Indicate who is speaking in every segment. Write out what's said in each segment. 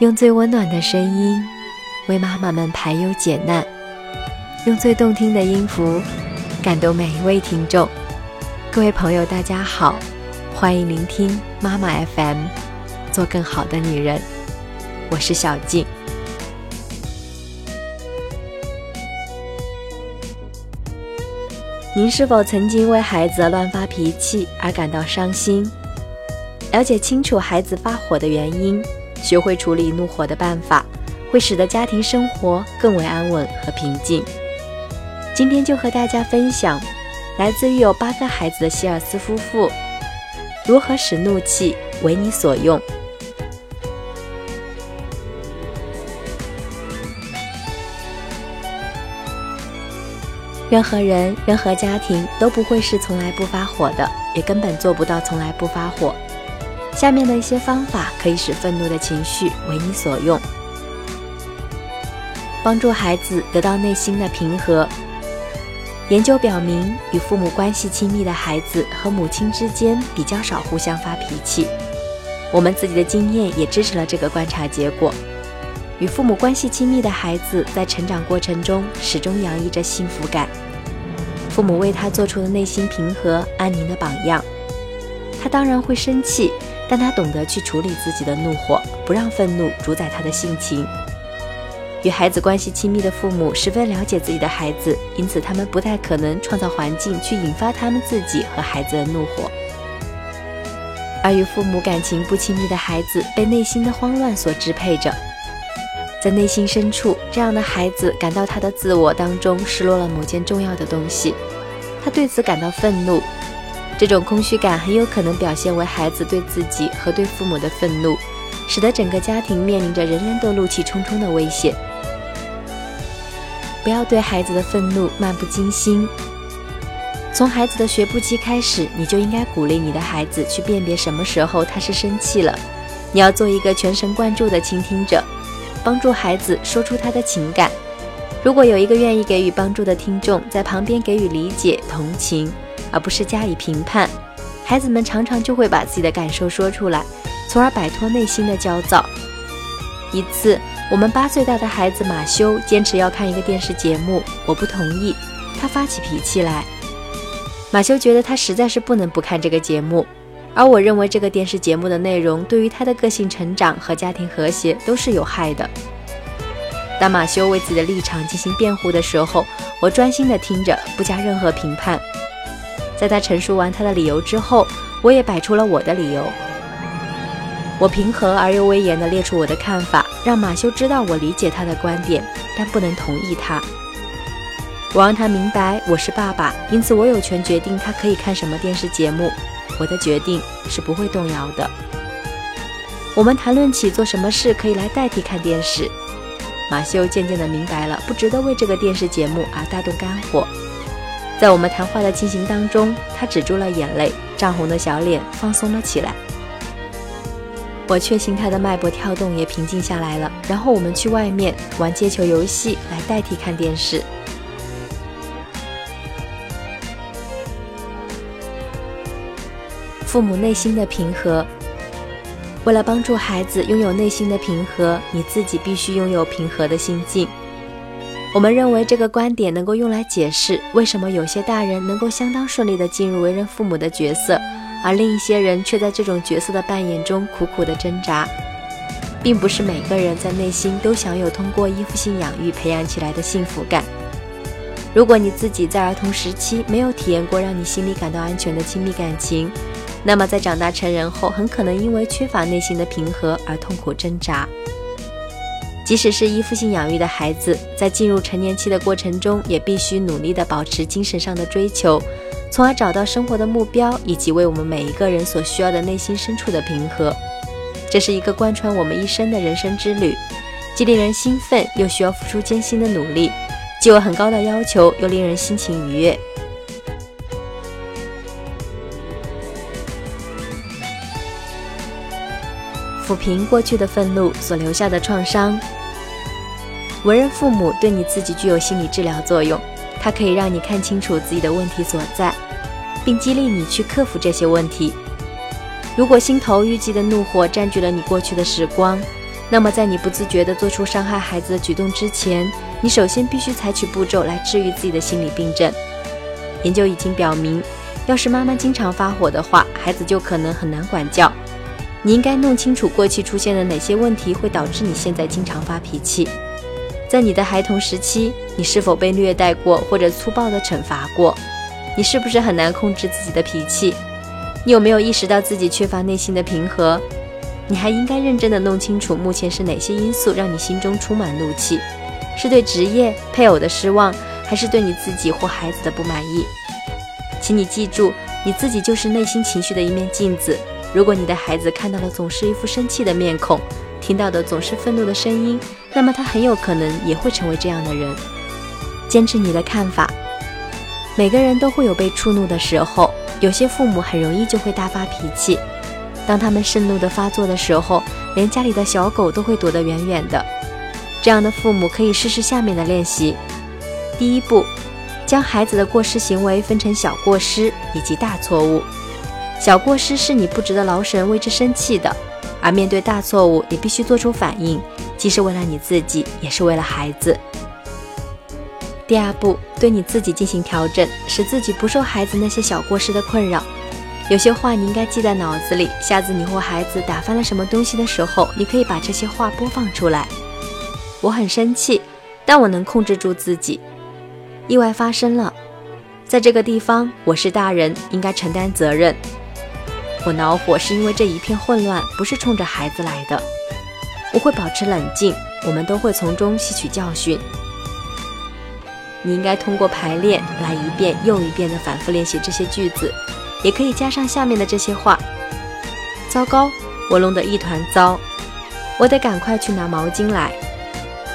Speaker 1: 用最温暖的声音为妈妈们排忧解难，用最动听的音符感动每一位听众。各位朋友，大家好，欢迎聆听妈妈 FM，做更好的女人。我是小静。您是否曾经为孩子乱发脾气而感到伤心？了解清楚孩子发火的原因。学会处理怒火的办法，会使得家庭生活更为安稳和平静。今天就和大家分享，来自于有八个孩子的希尔斯夫妇，如何使怒气为你所用。任何人、任何家庭都不会是从来不发火的，也根本做不到从来不发火。下面的一些方法可以使愤怒的情绪为你所用，帮助孩子得到内心的平和。研究表明，与父母关系亲密的孩子和母亲之间比较少互相发脾气。我们自己的经验也支持了这个观察结果。与父母关系亲密的孩子在成长过程中始终洋溢着幸福感，父母为他做出了内心平和安宁的榜样。他当然会生气。但他懂得去处理自己的怒火，不让愤怒主宰他的性情。与孩子关系亲密的父母十分了解自己的孩子，因此他们不太可能创造环境去引发他们自己和孩子的怒火。而与父母感情不亲密的孩子，被内心的慌乱所支配着，在内心深处，这样的孩子感到他的自我当中失落了某件重要的东西，他对此感到愤怒。这种空虚感很有可能表现为孩子对自己和对父母的愤怒，使得整个家庭面临着人人都怒气冲冲的危险。不要对孩子的愤怒漫不经心。从孩子的学步期开始，你就应该鼓励你的孩子去辨别什么时候他是生气了。你要做一个全神贯注的倾听者，帮助孩子说出他的情感。如果有一个愿意给予帮助的听众在旁边给予理解、同情。而不是加以评判，孩子们常常就会把自己的感受说出来，从而摆脱内心的焦躁。一次，我们八岁大的孩子马修坚持要看一个电视节目，我不同意，他发起脾气来。马修觉得他实在是不能不看这个节目，而我认为这个电视节目的内容对于他的个性成长和家庭和谐都是有害的。当马修为自己的立场进行辩护的时候，我专心地听着，不加任何评判。在他陈述完他的理由之后，我也摆出了我的理由。我平和而又威严地列出我的看法，让马修知道我理解他的观点，但不能同意他。我让他明白我是爸爸，因此我有权决定他可以看什么电视节目。我的决定是不会动摇的。我们谈论起做什么事可以来代替看电视。马修渐渐地明白了，不值得为这个电视节目而大动肝火。在我们谈话的进行当中，他止住了眼泪，涨红的小脸放松了起来。我确信他的脉搏跳动也平静下来了。然后我们去外面玩接球游戏来代替看电视。父母内心的平和，为了帮助孩子拥有内心的平和，你自己必须拥有平和的心境。我们认为这个观点能够用来解释为什么有些大人能够相当顺利地进入为人父母的角色，而另一些人却在这种角色的扮演中苦苦地挣扎。并不是每个人在内心都享有通过依附性养育培养起来的幸福感。如果你自己在儿童时期没有体验过让你心里感到安全的亲密感情，那么在长大成人后，很可能因为缺乏内心的平和而痛苦挣扎。即使是依附性养育的孩子，在进入成年期的过程中，也必须努力地保持精神上的追求，从而找到生活的目标，以及为我们每一个人所需要的内心深处的平和。这是一个贯穿我们一生的人生之旅，既令人兴奋，又需要付出艰辛的努力，既有很高的要求，又令人心情愉悦。抚平过去的愤怒所留下的创伤。为人父母对你自己具有心理治疗作用，它可以让你看清楚自己的问题所在，并激励你去克服这些问题。如果心头郁积的怒火占据了你过去的时光，那么在你不自觉地做出伤害孩子的举动之前，你首先必须采取步骤来治愈自己的心理病症。研究已经表明，要是妈妈经常发火的话，孩子就可能很难管教。你应该弄清楚过去出现了哪些问题会导致你现在经常发脾气。在你的孩童时期，你是否被虐待过或者粗暴地惩罚过？你是不是很难控制自己的脾气？你有没有意识到自己缺乏内心的平和？你还应该认真地弄清楚目前是哪些因素让你心中充满怒气，是对职业、配偶的失望，还是对你自己或孩子的不满意？请你记住，你自己就是内心情绪的一面镜子。如果你的孩子看到了总是一副生气的面孔，听到的总是愤怒的声音，那么他很有可能也会成为这样的人。坚持你的看法。每个人都会有被触怒的时候，有些父母很容易就会大发脾气。当他们盛怒的发作的时候，连家里的小狗都会躲得远远的。这样的父母可以试试下面的练习：第一步，将孩子的过失行为分成小过失以及大错误。小过失是你不值得劳神为之生气的，而面对大错误，你必须做出反应，既是为了你自己，也是为了孩子。第二步，对你自己进行调整，使自己不受孩子那些小过失的困扰。有些话你应该记在脑子里，下次你或孩子打翻了什么东西的时候，你可以把这些话播放出来。我很生气，但我能控制住自己。意外发生了，在这个地方，我是大人，应该承担责任。我恼火是因为这一片混乱不是冲着孩子来的。我会保持冷静，我们都会从中吸取教训。你应该通过排练来一遍又一遍地反复练习这些句子，也可以加上下面的这些话：糟糕，我弄得一团糟，我得赶快去拿毛巾来。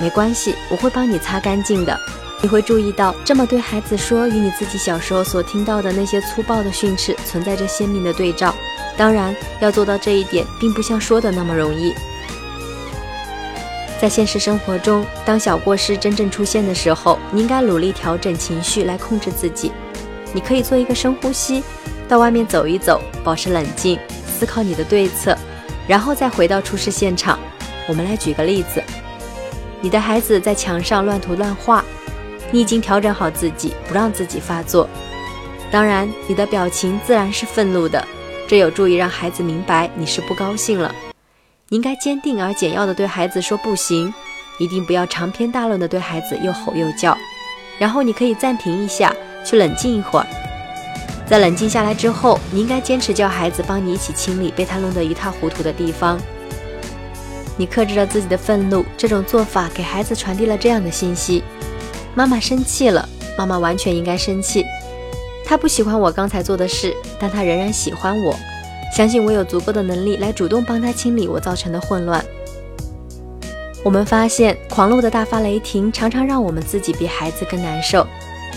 Speaker 1: 没关系，我会帮你擦干净的。你会注意到，这么对孩子说，与你自己小时候所听到的那些粗暴的训斥存在着鲜明的对照。当然，要做到这一点，并不像说的那么容易。在现实生活中，当小过失真正出现的时候，你应该努力调整情绪来控制自己。你可以做一个深呼吸，到外面走一走，保持冷静，思考你的对策，然后再回到出事现场。我们来举个例子：你的孩子在墙上乱涂乱画。你已经调整好自己，不让自己发作。当然，你的表情自然是愤怒的，这有助于让孩子明白你是不高兴了。你应该坚定而简要地对孩子说“不行”，一定不要长篇大论地对孩子又吼又叫。然后你可以暂停一下，去冷静一会儿。在冷静下来之后，你应该坚持叫孩子帮你一起清理被他弄得一塌糊涂的地方。你克制了自己的愤怒，这种做法给孩子传递了这样的信息。妈妈生气了，妈妈完全应该生气。他不喜欢我刚才做的事，但他仍然喜欢我，相信我有足够的能力来主动帮他清理我造成的混乱。我们发现，狂怒的大发雷霆常常让我们自己比孩子更难受，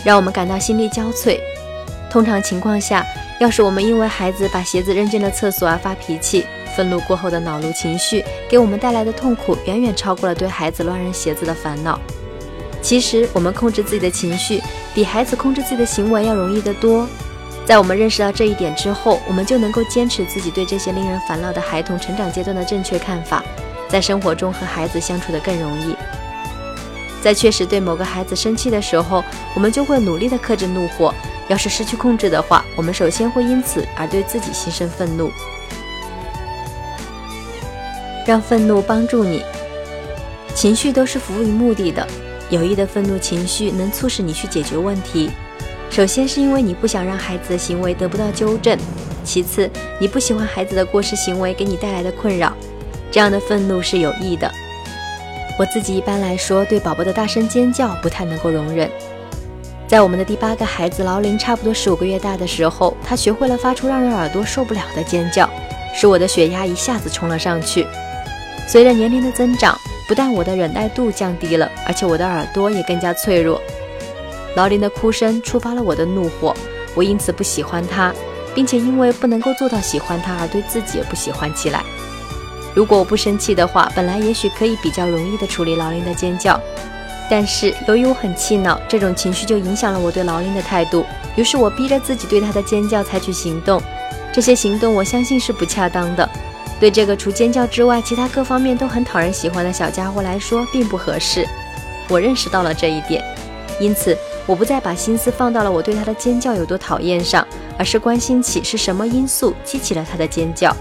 Speaker 1: 让我们感到心力交瘁。通常情况下，要是我们因为孩子把鞋子扔进了厕所而发脾气，愤怒过后的恼怒情绪给我们带来的痛苦远远超过了对孩子乱扔鞋子的烦恼。其实，我们控制自己的情绪，比孩子控制自己的行为要容易得多。在我们认识到这一点之后，我们就能够坚持自己对这些令人烦恼的孩童成长阶段的正确看法，在生活中和孩子相处的更容易。在确实对某个孩子生气的时候，我们就会努力的克制怒火。要是失去控制的话，我们首先会因此而对自己心生愤怒。让愤怒帮助你，情绪都是服务于目的的。有意的愤怒情绪能促使你去解决问题。首先是因为你不想让孩子的行为得不到纠正，其次你不喜欢孩子的过失行为给你带来的困扰。这样的愤怒是有益的。我自己一般来说对宝宝的大声尖叫不太能够容忍。在我们的第八个孩子劳林差不多十五个月大的时候，他学会了发出让人耳朵受不了的尖叫，使我的血压一下子冲了上去。随着年龄的增长，不但我的忍耐度降低了，而且我的耳朵也更加脆弱。劳林的哭声触发了我的怒火，我因此不喜欢他，并且因为不能够做到喜欢他而对自己也不喜欢起来。如果我不生气的话，本来也许可以比较容易的处理劳林的尖叫，但是由于我很气恼，这种情绪就影响了我对劳林的态度。于是我逼着自己对他的尖叫采取行动，这些行动我相信是不恰当的。对这个除尖叫之外，其他各方面都很讨人喜欢的小家伙来说，并不合适。我认识到了这一点，因此我不再把心思放到了我对他的尖叫有多讨厌上，而是关心起是什么因素激起了他的尖叫。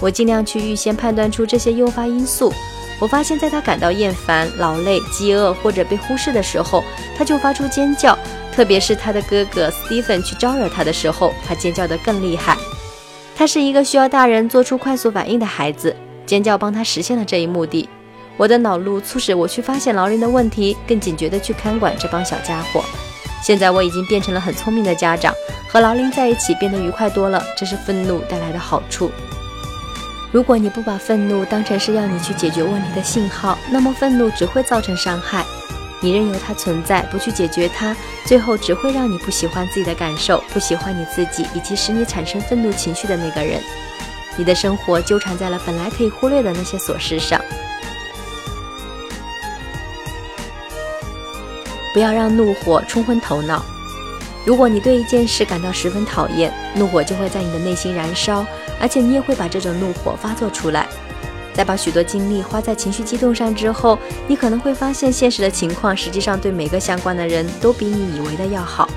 Speaker 1: 我尽量去预先判断出这些诱发因素。我发现，在他感到厌烦、劳累、饥饿或者被忽视的时候，他就发出尖叫。特别是他的哥哥 Stephen 去招惹他的时候，他尖叫得更厉害。他是一个需要大人做出快速反应的孩子，尖叫帮他实现了这一目的。我的恼怒促使我去发现劳林的问题，更警觉地去看管这帮小家伙。现在我已经变成了很聪明的家长，和劳林在一起变得愉快多了，这是愤怒带来的好处。如果你不把愤怒当成是要你去解决问题的信号，那么愤怒只会造成伤害。你任由它存在，不去解决它，最后只会让你不喜欢自己的感受，不喜欢你自己，以及使你产生愤怒情绪的那个人。你的生活纠缠在了本来可以忽略的那些琐事上。不要让怒火冲昏头脑。如果你对一件事感到十分讨厌，怒火就会在你的内心燃烧，而且你也会把这种怒火发作出来。在把许多精力花在情绪激动上之后，你可能会发现现实的情况实际上对每个相关的人都比你以为的要好。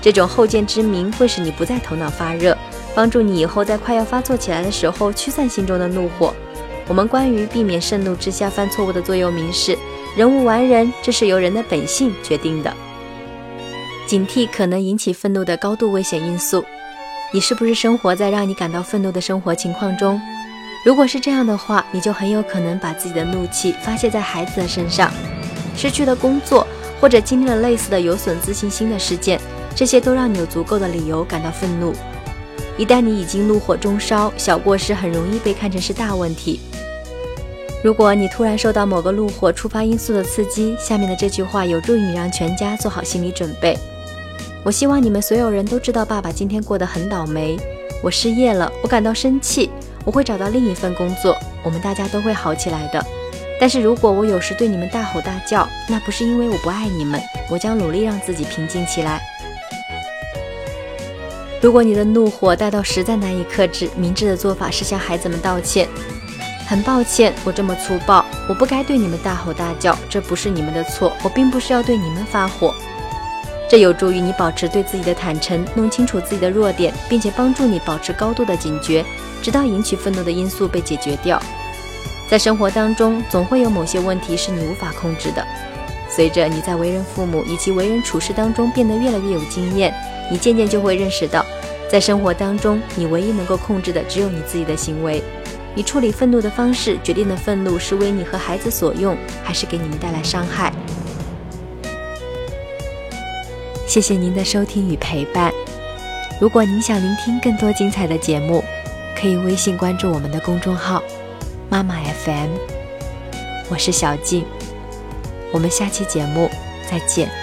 Speaker 1: 这种后见之明会使你不再头脑发热，帮助你以后在快要发作起来的时候驱散心中的怒火。我们关于避免盛怒之下犯错误的座右铭是：人无完人，这是由人的本性决定的。警惕可能引起愤怒的高度危险因素。你是不是生活在让你感到愤怒的生活情况中？如果是这样的话，你就很有可能把自己的怒气发泄在孩子的身上，失去了工作，或者经历了类似的有损自信心的事件，这些都让你有足够的理由感到愤怒。一旦你已经怒火中烧，小过失很容易被看成是大问题。如果你突然受到某个怒火触发因素的刺激，下面的这句话有助于你让全家做好心理准备。我希望你们所有人都知道，爸爸今天过得很倒霉。我失业了，我感到生气。我会找到另一份工作，我们大家都会好起来的。但是如果我有时对你们大吼大叫，那不是因为我不爱你们，我将努力让自己平静起来。如果你的怒火大到实在难以克制，明智的做法是向孩子们道歉。很抱歉，我这么粗暴，我不该对你们大吼大叫，这不是你们的错，我并不是要对你们发火。这有助于你保持对自己的坦诚，弄清楚自己的弱点，并且帮助你保持高度的警觉。直到引起愤怒的因素被解决掉，在生活当中总会有某些问题是你无法控制的。随着你在为人父母以及为人处事当中变得越来越有经验，你渐渐就会认识到，在生活当中你唯一能够控制的只有你自己的行为。你处理愤怒的方式决定了愤怒是为你和孩子所用，还是给你们带来伤害。谢谢您的收听与陪伴。如果您想聆听更多精彩的节目，可以微信关注我们的公众号“妈妈 FM”，我是小静，我们下期节目再见。